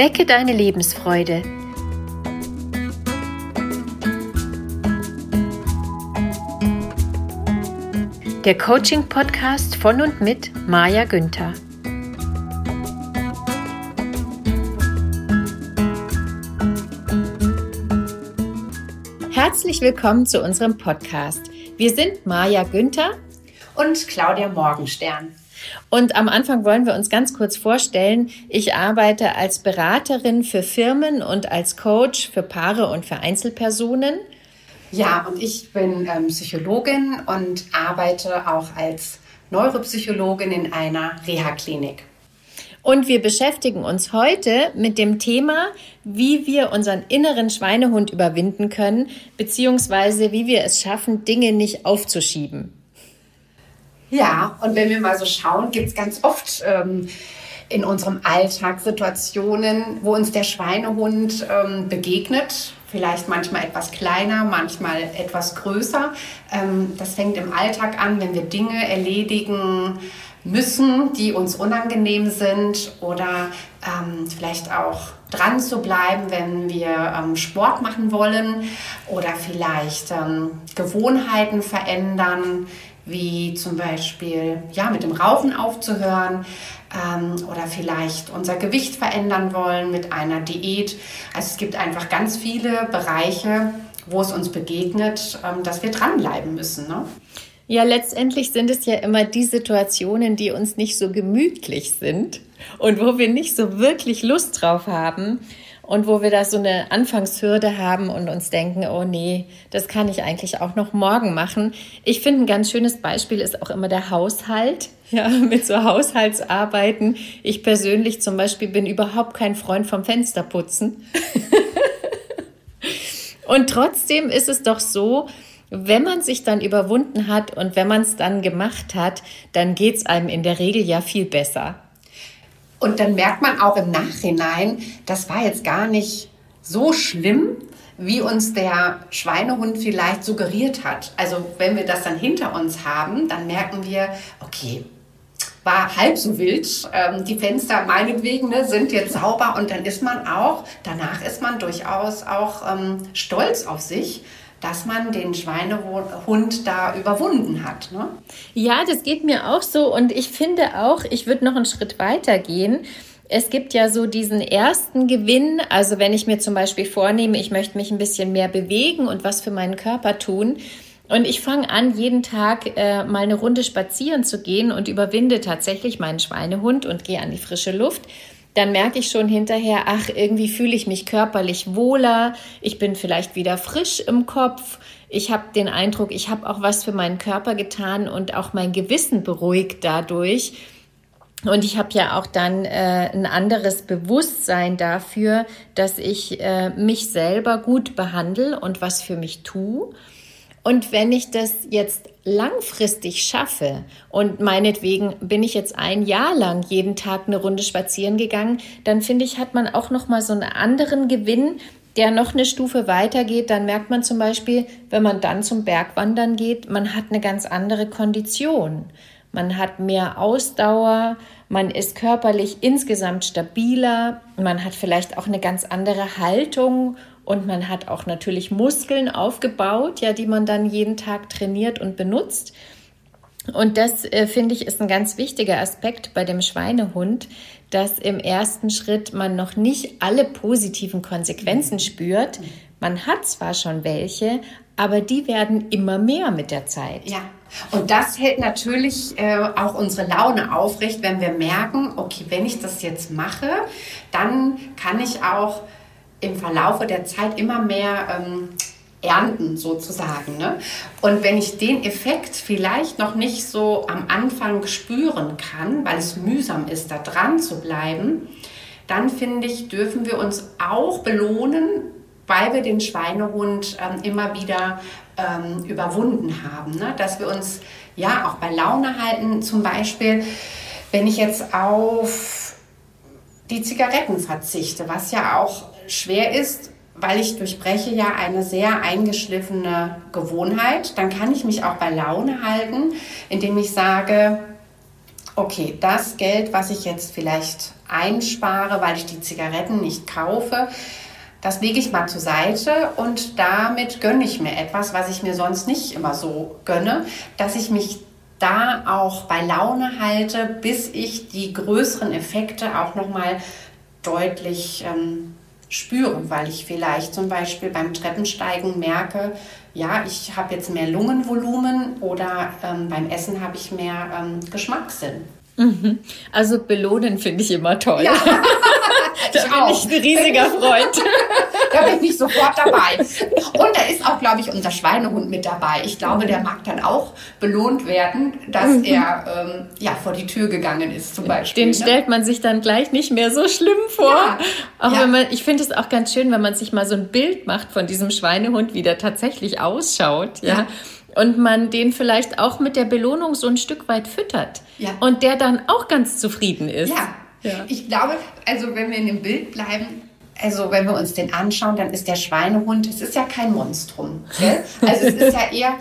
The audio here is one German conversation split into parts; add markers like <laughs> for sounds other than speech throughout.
Wecke deine Lebensfreude. Der Coaching-Podcast von und mit Maja Günther. Herzlich willkommen zu unserem Podcast. Wir sind Maja Günther und Claudia Morgenstern. Und am Anfang wollen wir uns ganz kurz vorstellen. Ich arbeite als Beraterin für Firmen und als Coach für Paare und für Einzelpersonen. Ja, und ich bin ähm, Psychologin und arbeite auch als Neuropsychologin in einer Reha-Klinik. Und wir beschäftigen uns heute mit dem Thema, wie wir unseren inneren Schweinehund überwinden können, beziehungsweise wie wir es schaffen, Dinge nicht aufzuschieben. Ja, und wenn wir mal so schauen, gibt es ganz oft ähm, in unserem Alltag Situationen, wo uns der Schweinehund ähm, begegnet. Vielleicht manchmal etwas kleiner, manchmal etwas größer. Ähm, das fängt im Alltag an, wenn wir Dinge erledigen müssen, die uns unangenehm sind oder ähm, vielleicht auch dran zu bleiben, wenn wir ähm, Sport machen wollen oder vielleicht ähm, Gewohnheiten verändern wie zum Beispiel ja, mit dem Rauchen aufzuhören ähm, oder vielleicht unser Gewicht verändern wollen mit einer Diät. Also es gibt einfach ganz viele Bereiche, wo es uns begegnet, ähm, dass wir dranbleiben müssen. Ne? Ja, letztendlich sind es ja immer die Situationen, die uns nicht so gemütlich sind und wo wir nicht so wirklich Lust drauf haben und wo wir da so eine Anfangshürde haben und uns denken, oh nee, das kann ich eigentlich auch noch morgen machen. Ich finde, ein ganz schönes Beispiel ist auch immer der Haushalt. <laughs> Ja, mit so Haushaltsarbeiten. Ich persönlich zum Beispiel bin überhaupt kein Freund vom Fensterputzen. <laughs> und trotzdem ist es doch so, wenn man sich dann überwunden hat und wenn man es dann gemacht hat, dann geht es einem in der Regel ja viel besser. Und dann merkt man auch im Nachhinein, das war jetzt gar nicht so schlimm, wie uns der Schweinehund vielleicht suggeriert hat. Also wenn wir das dann hinter uns haben, dann merken wir, okay, war halb so wild. Ähm, die Fenster meinetwegen ne, sind jetzt sauber und dann ist man auch, danach ist man durchaus auch ähm, stolz auf sich dass man den Schweinehund da überwunden hat. Ne? Ja, das geht mir auch so und ich finde auch, ich würde noch einen Schritt weiter gehen. Es gibt ja so diesen ersten Gewinn, also wenn ich mir zum Beispiel vornehme, ich möchte mich ein bisschen mehr bewegen und was für meinen Körper tun, und ich fange an, jeden Tag äh, mal eine Runde spazieren zu gehen und überwinde tatsächlich meinen Schweinehund und gehe an die frische Luft dann merke ich schon hinterher, ach, irgendwie fühle ich mich körperlich wohler, ich bin vielleicht wieder frisch im Kopf, ich habe den Eindruck, ich habe auch was für meinen Körper getan und auch mein Gewissen beruhigt dadurch. Und ich habe ja auch dann äh, ein anderes Bewusstsein dafür, dass ich äh, mich selber gut behandle und was für mich tue. Und wenn ich das jetzt langfristig schaffe und meinetwegen bin ich jetzt ein Jahr lang jeden Tag eine Runde spazieren gegangen, dann finde ich, hat man auch noch mal so einen anderen Gewinn, der noch eine Stufe weitergeht. Dann merkt man zum Beispiel, wenn man dann zum Bergwandern geht, man hat eine ganz andere Kondition. Man hat mehr Ausdauer, man ist körperlich insgesamt stabiler, man hat vielleicht auch eine ganz andere Haltung und man hat auch natürlich Muskeln aufgebaut, ja, die man dann jeden Tag trainiert und benutzt. Und das äh, finde ich ist ein ganz wichtiger Aspekt bei dem Schweinehund, dass im ersten Schritt man noch nicht alle positiven Konsequenzen spürt. Man hat zwar schon welche, aber die werden immer mehr mit der Zeit. Ja. Und das hält natürlich äh, auch unsere Laune aufrecht, wenn wir merken, okay, wenn ich das jetzt mache, dann kann ich auch im Verlaufe der Zeit immer mehr ähm, ernten sozusagen. Ne? Und wenn ich den Effekt vielleicht noch nicht so am Anfang spüren kann, weil es mühsam ist, da dran zu bleiben, dann finde ich, dürfen wir uns auch belohnen, weil wir den Schweinehund ähm, immer wieder ähm, überwunden haben. Ne? Dass wir uns ja auch bei Laune halten, zum Beispiel, wenn ich jetzt auf die Zigaretten verzichte, was ja auch schwer ist, weil ich durchbreche ja eine sehr eingeschliffene Gewohnheit, dann kann ich mich auch bei Laune halten, indem ich sage, okay, das Geld, was ich jetzt vielleicht einspare, weil ich die Zigaretten nicht kaufe, das lege ich mal zur Seite und damit gönne ich mir etwas, was ich mir sonst nicht immer so gönne, dass ich mich da auch bei Laune halte, bis ich die größeren Effekte auch nochmal deutlich ähm, spüre, weil ich vielleicht zum Beispiel beim Treppensteigen merke, ja, ich habe jetzt mehr Lungenvolumen oder ähm, beim Essen habe ich mehr ähm, Geschmackssinn. Mhm. Also belohnen finde ich immer toll. Ja. <laughs> da ich bin auch. ich ein riesiger Freund. <laughs> da bin ich sofort dabei. Und da ist auch, glaube ich, unser Schweinehund mit dabei. Ich glaube, der mag dann auch belohnt werden, dass mhm. er ähm, ja, vor die Tür gegangen ist, zum Beispiel. Den ne? stellt man sich dann gleich nicht mehr so schlimm vor. Ja. Auch ja. wenn man, ich finde es auch ganz schön, wenn man sich mal so ein Bild macht von diesem Schweinehund, wie der tatsächlich ausschaut. ja. ja und man den vielleicht auch mit der Belohnung so ein Stück weit füttert ja. und der dann auch ganz zufrieden ist. Ja. ja. ich glaube, also wenn wir in dem Bild bleiben, also wenn wir uns den anschauen, dann ist der Schweinehund, es ist ja kein Monstrum. Gell? Also es ist ja eher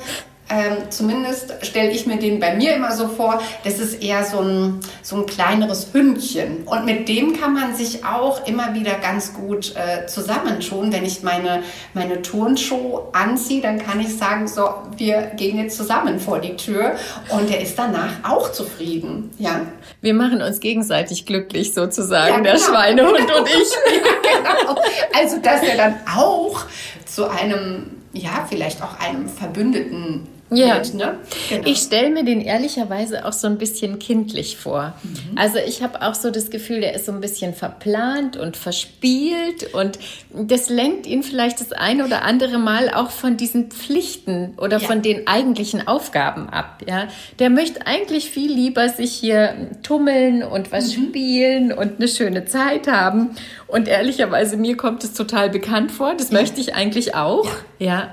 ähm, zumindest stelle ich mir den bei mir immer so vor, das ist eher so ein, so ein kleineres Hündchen. Und mit dem kann man sich auch immer wieder ganz gut äh, zusammentun. Wenn ich meine, meine Turnschuhe anziehe, dann kann ich sagen, so, wir gehen jetzt zusammen vor die Tür. Und er ist danach auch zufrieden. Ja. Wir machen uns gegenseitig glücklich sozusagen, ja, genau. der Schweinehund und ich. <laughs> genau. Also, dass er dann auch zu einem ja, vielleicht auch einem Verbündeten ja. Mit, ne? Genau. Ich stelle mir den ehrlicherweise auch so ein bisschen kindlich vor. Mhm. Also ich habe auch so das Gefühl, der ist so ein bisschen verplant und verspielt und das lenkt ihn vielleicht das ein oder andere Mal auch von diesen Pflichten oder ja. von den eigentlichen Aufgaben ab. Ja, der möchte eigentlich viel lieber sich hier tummeln und was mhm. spielen und eine schöne Zeit haben. Und ehrlicherweise mir kommt es total bekannt vor. Das ja. möchte ich eigentlich auch. ja. ja.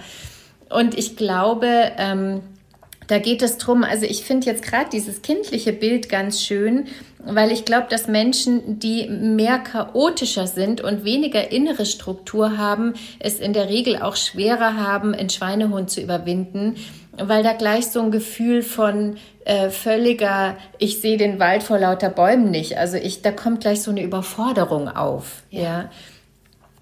Und ich glaube, ähm, da geht es drum. Also ich finde jetzt gerade dieses kindliche Bild ganz schön, weil ich glaube, dass Menschen, die mehr chaotischer sind und weniger innere Struktur haben, es in der Regel auch schwerer haben, einen Schweinehund zu überwinden, weil da gleich so ein Gefühl von äh, völliger, ich sehe den Wald vor lauter Bäumen nicht. Also ich, da kommt gleich so eine Überforderung auf. ja. ja.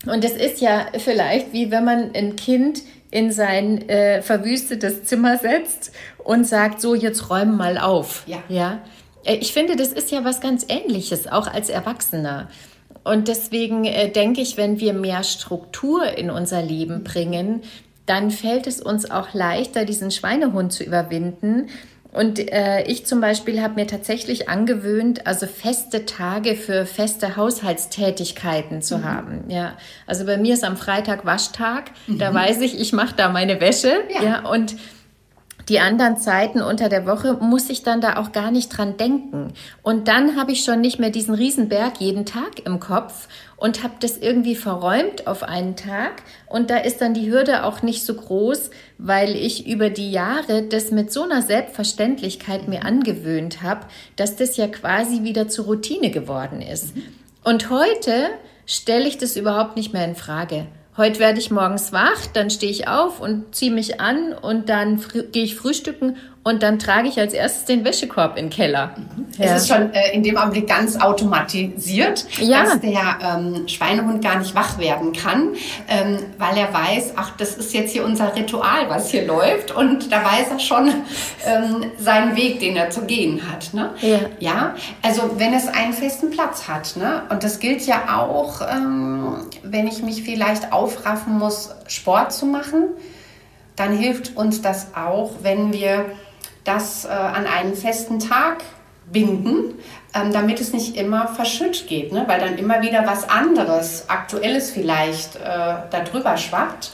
Und es ist ja vielleicht wie wenn man ein Kind in sein äh, verwüstetes Zimmer setzt und sagt, so, jetzt räum mal auf. Ja. ja. Äh, ich finde, das ist ja was ganz Ähnliches, auch als Erwachsener. Und deswegen äh, denke ich, wenn wir mehr Struktur in unser Leben bringen, dann fällt es uns auch leichter, diesen Schweinehund zu überwinden und äh, ich zum Beispiel habe mir tatsächlich angewöhnt, also feste Tage für feste Haushaltstätigkeiten zu mhm. haben. Ja, also bei mir ist am Freitag Waschtag. Mhm. Da weiß ich, ich mache da meine Wäsche. Ja. ja, und die anderen Zeiten unter der Woche muss ich dann da auch gar nicht dran denken. Und dann habe ich schon nicht mehr diesen Riesenberg jeden Tag im Kopf und habe das irgendwie verräumt auf einen Tag. Und da ist dann die Hürde auch nicht so groß, weil ich über die Jahre das mit so einer Selbstverständlichkeit mir angewöhnt habe, dass das ja quasi wieder zur Routine geworden ist. Und heute stelle ich das überhaupt nicht mehr in Frage. Heute werde ich morgens wach, dann stehe ich auf und ziehe mich an und dann gehe ich frühstücken und dann trage ich als erstes den Wäschekorb in den Keller. Mhm. Ja. Es ist schon äh, in dem Augenblick ganz automatisiert, ja. dass der ähm, Schweinehund gar nicht wach werden kann, ähm, weil er weiß, ach, das ist jetzt hier unser Ritual, was hier läuft. Und da weiß er schon ähm, seinen Weg, den er zu gehen hat. Ne? Ja. ja, also wenn es einen festen Platz hat. Ne? Und das gilt ja auch, ähm, wenn ich mich vielleicht aufraffen muss, Sport zu machen. Dann hilft uns das auch, wenn wir das äh, an einen festen Tag binden, ähm, damit es nicht immer verschütt geht, ne? weil dann immer wieder was anderes, aktuelles vielleicht, äh, darüber schwappt,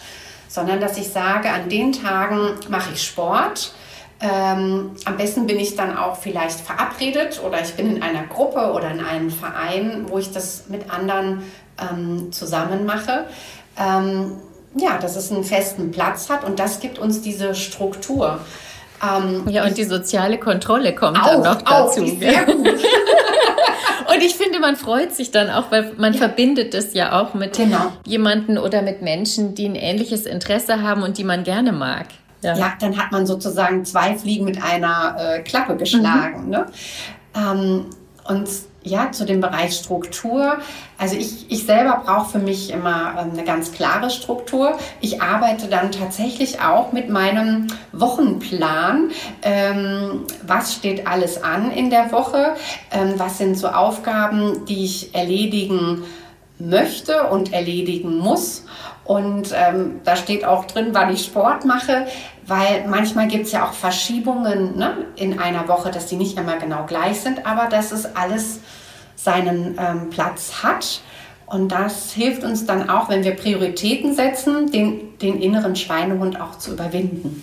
sondern dass ich sage, an den Tagen mache ich Sport. Ähm, am besten bin ich dann auch vielleicht verabredet oder ich bin in einer Gruppe oder in einem Verein, wo ich das mit anderen ähm, zusammen mache. Ähm, ja, dass es einen festen Platz hat und das gibt uns diese Struktur. Ähm, ja, und die soziale Kontrolle kommt auch, dann noch dazu. Auch, sehr gut. <laughs> und ich finde, man freut sich dann auch, weil man ja. verbindet es ja auch mit genau. jemanden oder mit Menschen, die ein ähnliches Interesse haben und die man gerne mag. Ja, ja dann hat man sozusagen zwei Fliegen mit einer äh, Klappe geschlagen. Mhm. Ne? Ähm, und ja, zu dem Bereich Struktur. Also ich, ich selber brauche für mich immer ähm, eine ganz klare Struktur. Ich arbeite dann tatsächlich auch mit meinem Wochenplan. Ähm, was steht alles an in der Woche? Ähm, was sind so Aufgaben, die ich erledigen möchte und erledigen muss? Und ähm, da steht auch drin, wann ich Sport mache, weil manchmal gibt es ja auch Verschiebungen ne, in einer Woche, dass die nicht immer genau gleich sind, aber dass es alles seinen ähm, Platz hat. Und das hilft uns dann auch, wenn wir Prioritäten setzen, den, den inneren Schweinehund auch zu überwinden.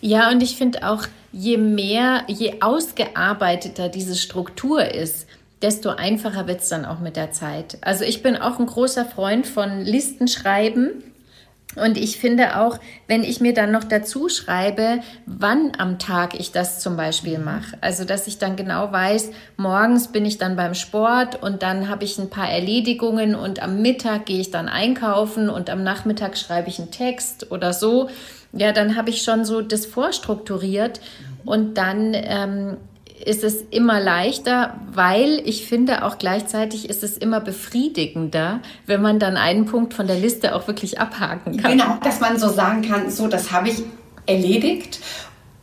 Ja, und ich finde auch, je mehr, je ausgearbeiteter diese Struktur ist, desto einfacher wird es dann auch mit der Zeit. Also ich bin auch ein großer Freund von Listenschreiben. Und ich finde auch, wenn ich mir dann noch dazu schreibe, wann am Tag ich das zum Beispiel mache. Also, dass ich dann genau weiß, morgens bin ich dann beim Sport und dann habe ich ein paar Erledigungen und am Mittag gehe ich dann einkaufen und am Nachmittag schreibe ich einen Text oder so. Ja, dann habe ich schon so das vorstrukturiert und dann ähm, ist es immer leichter, weil ich finde auch gleichzeitig ist es immer befriedigender, wenn man dann einen Punkt von der Liste auch wirklich abhaken kann. Genau, dass man so sagen kann, so, das habe ich erledigt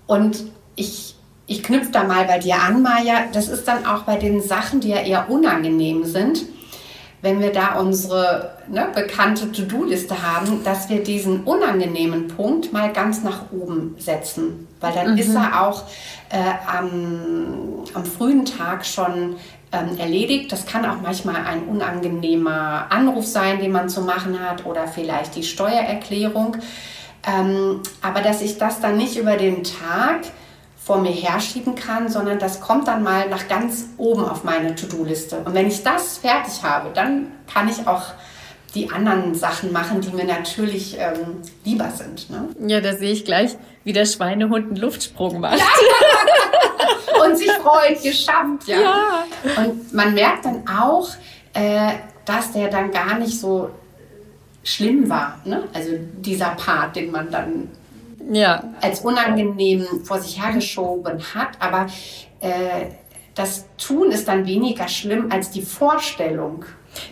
und ich, ich knüpfe da mal bei dir an, Maja. Das ist dann auch bei den Sachen, die ja eher unangenehm sind wenn wir da unsere ne, bekannte To-Do-Liste haben, dass wir diesen unangenehmen Punkt mal ganz nach oben setzen. Weil dann mhm. ist er auch äh, am, am, frühen Tag schon ähm, erledigt. Das kann auch manchmal ein unangenehmer Anruf sein, den man zu machen hat oder vielleicht die Steuererklärung. Ähm, aber dass ich das dann nicht über den Tag vor mir herschieben kann, sondern das kommt dann mal nach ganz oben auf meine To-Do-Liste. Und wenn ich das fertig habe, dann kann ich auch die anderen Sachen machen, die mir natürlich ähm, lieber sind. Ne? Ja, da sehe ich gleich, wie der Schweinehund einen Luftsprung macht. Ja. <laughs> Und sich freut, geschafft. Ja. ja. Und man merkt dann auch, äh, dass der dann gar nicht so schlimm war. Ne? Also dieser Part, den man dann ja. als unangenehm vor sich hergeschoben hat. Aber äh, das Tun ist dann weniger schlimm als die Vorstellung.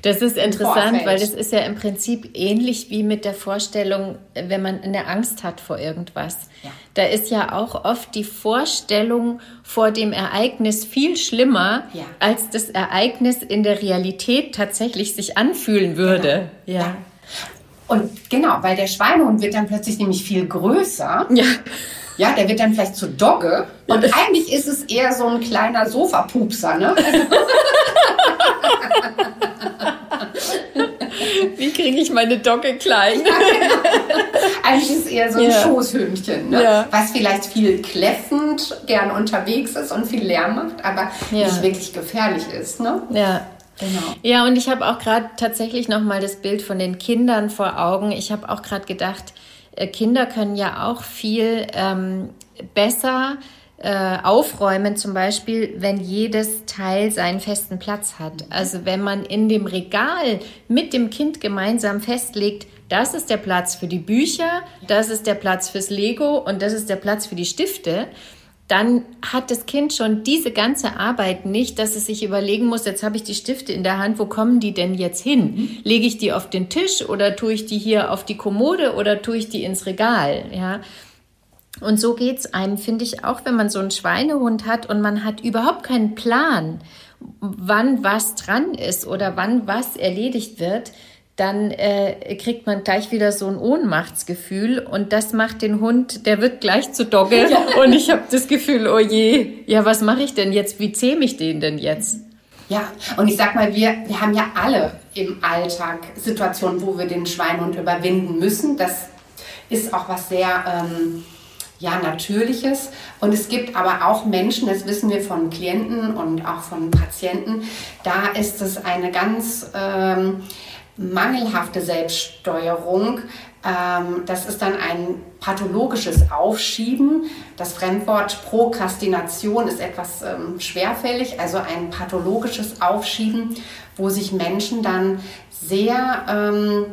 Das ist interessant, weil das ist ja im Prinzip ähnlich wie mit der Vorstellung, wenn man eine Angst hat vor irgendwas. Ja. Da ist ja auch oft die Vorstellung vor dem Ereignis viel schlimmer, ja. als das Ereignis in der Realität tatsächlich sich anfühlen würde. Genau. Ja. ja. Und genau, weil der Schweinehund wird dann plötzlich nämlich viel größer. Ja. Ja, der wird dann vielleicht zu Dogge. Und ja. eigentlich ist es eher so ein kleiner Sofapupser, ne? <laughs> Wie kriege ich meine Dogge klein? Ja, genau. Eigentlich ist es eher so ein ja. Schoßhündchen, ne? ja. was vielleicht viel kläffend gern unterwegs ist und viel Lärm macht, aber nicht wirklich gefährlich ist. Ne? Ja. Genau. Ja, und ich habe auch gerade tatsächlich noch mal das Bild von den Kindern vor Augen. Ich habe auch gerade gedacht, äh, Kinder können ja auch viel ähm, besser äh, aufräumen, zum Beispiel, wenn jedes Teil seinen festen Platz hat. Also wenn man in dem Regal mit dem Kind gemeinsam festlegt, das ist der Platz für die Bücher, das ist der Platz fürs Lego und das ist der Platz für die Stifte dann hat das Kind schon diese ganze Arbeit nicht, dass es sich überlegen muss, jetzt habe ich die Stifte in der Hand, wo kommen die denn jetzt hin? Lege ich die auf den Tisch oder tue ich die hier auf die Kommode oder tue ich die ins Regal? Ja. Und so geht es einem, finde ich, auch wenn man so einen Schweinehund hat und man hat überhaupt keinen Plan, wann was dran ist oder wann was erledigt wird, dann äh, kriegt man gleich wieder so ein Ohnmachtsgefühl und das macht den Hund, der wird gleich zu Dogge ja. und ich habe das Gefühl, oh je, ja, was mache ich denn jetzt? Wie zähme ich den denn jetzt? Ja, und ich sag mal, wir, wir haben ja alle im Alltag Situationen, wo wir den Schweinhund überwinden müssen. Das ist auch was sehr ähm, ja, Natürliches. Und es gibt aber auch Menschen, das wissen wir von Klienten und auch von Patienten, da ist es eine ganz ähm, mangelhafte Selbststeuerung. Ähm, das ist dann ein pathologisches Aufschieben. Das Fremdwort Prokrastination ist etwas ähm, schwerfällig, also ein pathologisches Aufschieben, wo sich Menschen dann sehr ähm,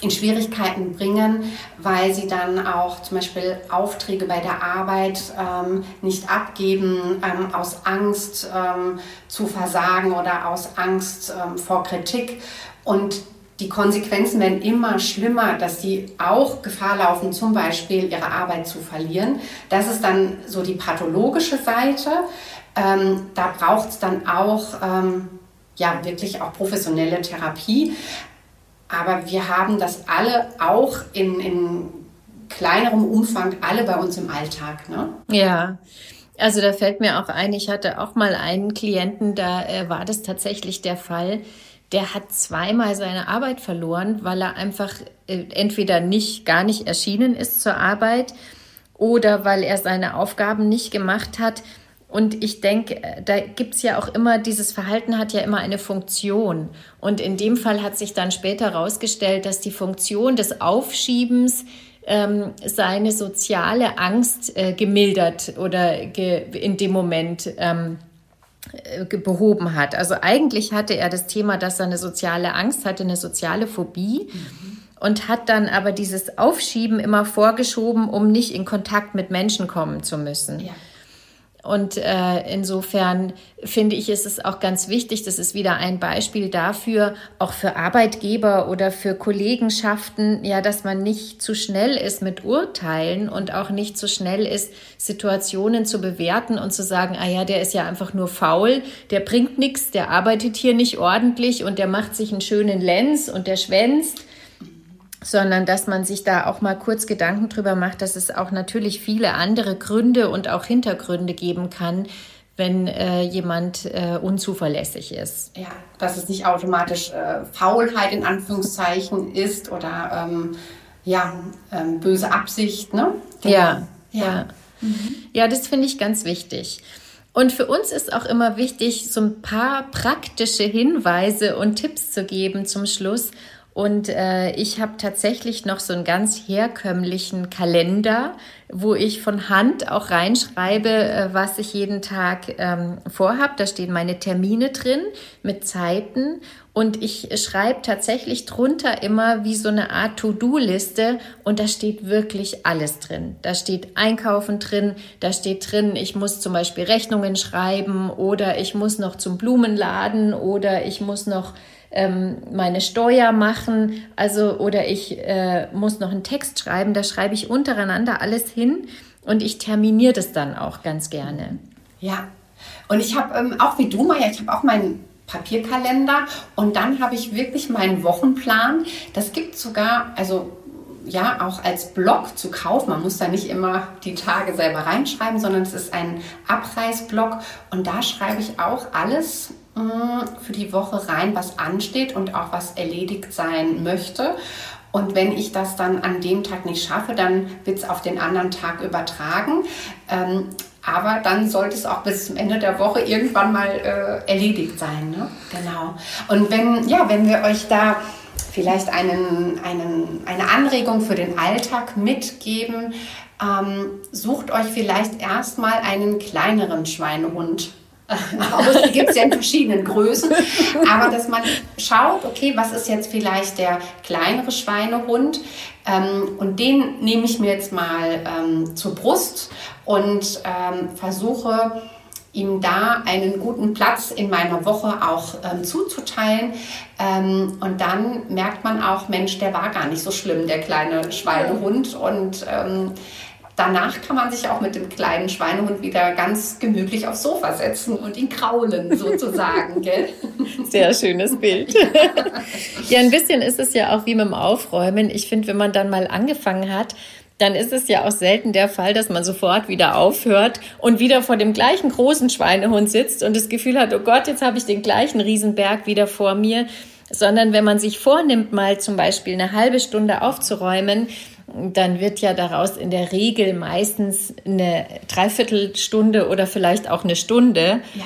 in Schwierigkeiten bringen, weil sie dann auch zum Beispiel Aufträge bei der Arbeit ähm, nicht abgeben, ähm, aus Angst ähm, zu versagen oder aus Angst ähm, vor Kritik. Und die Konsequenzen werden immer schlimmer, dass sie auch Gefahr laufen, zum Beispiel ihre Arbeit zu verlieren. Das ist dann so die pathologische Seite. Ähm, da braucht es dann auch ähm, ja wirklich auch professionelle Therapie. Aber wir haben das alle auch in, in kleinerem Umfang, alle bei uns im Alltag. Ne? Ja. Also da fällt mir auch ein, ich hatte auch mal einen Klienten, da äh, war das tatsächlich der Fall. Der hat zweimal seine Arbeit verloren, weil er einfach äh, entweder nicht gar nicht erschienen ist zur Arbeit oder weil er seine Aufgaben nicht gemacht hat. Und ich denke, äh, da gibt's ja auch immer, dieses Verhalten hat ja immer eine Funktion. Und in dem Fall hat sich dann später herausgestellt, dass die Funktion des Aufschiebens ähm, seine soziale Angst äh, gemildert oder ge in dem Moment ähm, äh, behoben hat. Also eigentlich hatte er das Thema, dass er eine soziale Angst hatte, eine soziale Phobie. Mhm. Und hat dann aber dieses Aufschieben immer vorgeschoben, um nicht in Kontakt mit Menschen kommen zu müssen. Ja. Und äh, insofern finde ich, ist es auch ganz wichtig, das ist wieder ein Beispiel dafür, auch für Arbeitgeber oder für Kollegenschaften, ja, dass man nicht zu schnell ist mit Urteilen und auch nicht zu schnell ist, Situationen zu bewerten und zu sagen, ah ja, der ist ja einfach nur faul, der bringt nichts, der arbeitet hier nicht ordentlich und der macht sich einen schönen Lenz und der schwänzt sondern dass man sich da auch mal kurz Gedanken drüber macht, dass es auch natürlich viele andere Gründe und auch Hintergründe geben kann, wenn äh, jemand äh, unzuverlässig ist. Ja, dass es nicht automatisch äh, Faulheit in Anführungszeichen ist oder ähm, ja, ähm, böse Absicht, ne? Genau. Ja, ja. Ja, mhm. ja das finde ich ganz wichtig. Und für uns ist auch immer wichtig, so ein paar praktische Hinweise und Tipps zu geben zum Schluss, und äh, ich habe tatsächlich noch so einen ganz herkömmlichen Kalender, wo ich von Hand auch reinschreibe, äh, was ich jeden Tag ähm, vorhab. Da stehen meine Termine drin mit Zeiten. Und ich schreibe tatsächlich drunter immer wie so eine Art To-Do-Liste und da steht wirklich alles drin. Da steht Einkaufen drin, da steht drin, ich muss zum Beispiel Rechnungen schreiben oder ich muss noch zum Blumenladen oder ich muss noch ähm, meine Steuer machen, also oder ich äh, muss noch einen Text schreiben, da schreibe ich untereinander alles hin und ich terminiere das dann auch ganz gerne. Ja, und ich habe ähm, auch wie du, Maja, ich habe auch meinen Papierkalender und dann habe ich wirklich meinen Wochenplan. Das gibt sogar, also ja, auch als Blog zu kaufen. Man muss da nicht immer die Tage selber reinschreiben, sondern es ist ein Abreißblock und da schreibe ich auch alles für die Woche rein, was ansteht und auch was erledigt sein möchte. Und wenn ich das dann an dem Tag nicht schaffe, dann wird es auf den anderen Tag übertragen. Ähm, aber dann sollte es auch bis zum Ende der Woche irgendwann mal äh, erledigt sein. Ne? Genau. Und wenn, ja, wenn wir euch da vielleicht einen, einen, eine Anregung für den Alltag mitgeben, ähm, sucht euch vielleicht erstmal einen kleineren Schweinehund <laughs> Die gibt es ja in verschiedenen Größen. Aber dass man schaut, okay, was ist jetzt vielleicht der kleinere Schweinehund? Ähm, und den nehme ich mir jetzt mal ähm, zur Brust und ähm, versuche, ihm da einen guten Platz in meiner Woche auch ähm, zuzuteilen. Ähm, und dann merkt man auch, Mensch, der war gar nicht so schlimm, der kleine Schweinehund. Und ähm, danach kann man sich auch mit dem kleinen Schweinehund wieder ganz gemütlich aufs Sofa setzen und ihn kraulen <laughs> sozusagen. gell? Sehr schönes Bild. ja, ein bisschen ist es ja auch wie mit dem Aufräumen. Ich finde, wenn man dann mal angefangen hat, dann ist es ja auch selten der Fall, dass man sofort wieder aufhört und wieder vor dem gleichen großen Schweinehund sitzt und das Gefühl hat, oh Gott, jetzt habe ich den gleichen Riesenberg wieder vor mir sondern wenn man sich vornimmt, mal zum Beispiel eine halbe Stunde aufzuräumen, dann wird ja daraus in der Regel meistens eine Dreiviertelstunde oder vielleicht auch eine Stunde. Ja.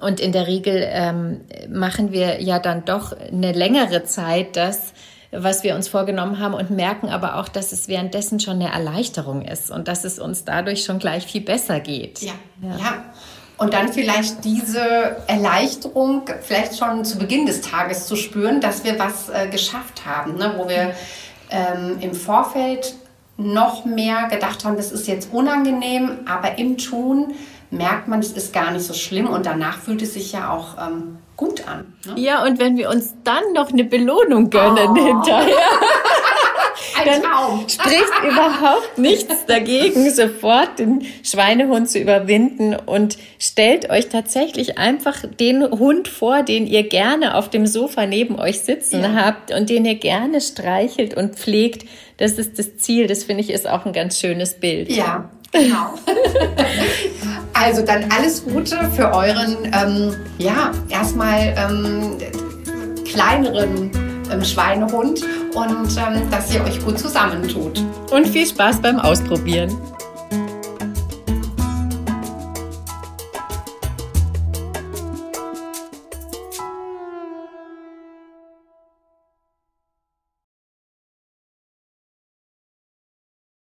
Und in der Regel ähm, machen wir ja dann doch eine längere Zeit das, was wir uns vorgenommen haben und merken aber auch, dass es währenddessen schon eine Erleichterung ist und dass es uns dadurch schon gleich viel besser geht. Ja, ja. ja. Und dann vielleicht diese Erleichterung vielleicht schon zu Beginn des Tages zu spüren, dass wir was äh, geschafft haben, ne? wo wir ähm, im Vorfeld noch mehr gedacht haben, das ist jetzt unangenehm, aber im Tun merkt man, es ist gar nicht so schlimm und danach fühlt es sich ja auch ähm, gut an. Ne? Ja, und wenn wir uns dann noch eine Belohnung gönnen oh. hinterher. <laughs> dann spricht <laughs> überhaupt nichts dagegen, sofort den Schweinehund zu überwinden und stellt euch tatsächlich einfach den Hund vor, den ihr gerne auf dem Sofa neben euch sitzen ja. habt und den ihr gerne streichelt und pflegt. Das ist das Ziel. Das finde ich ist auch ein ganz schönes Bild. Ja, genau. <laughs> also dann alles Gute für euren, ähm, ja, erstmal ähm, kleineren ähm, Schweinehund und ähm, dass ihr euch gut zusammentut. Und viel Spaß beim Ausprobieren.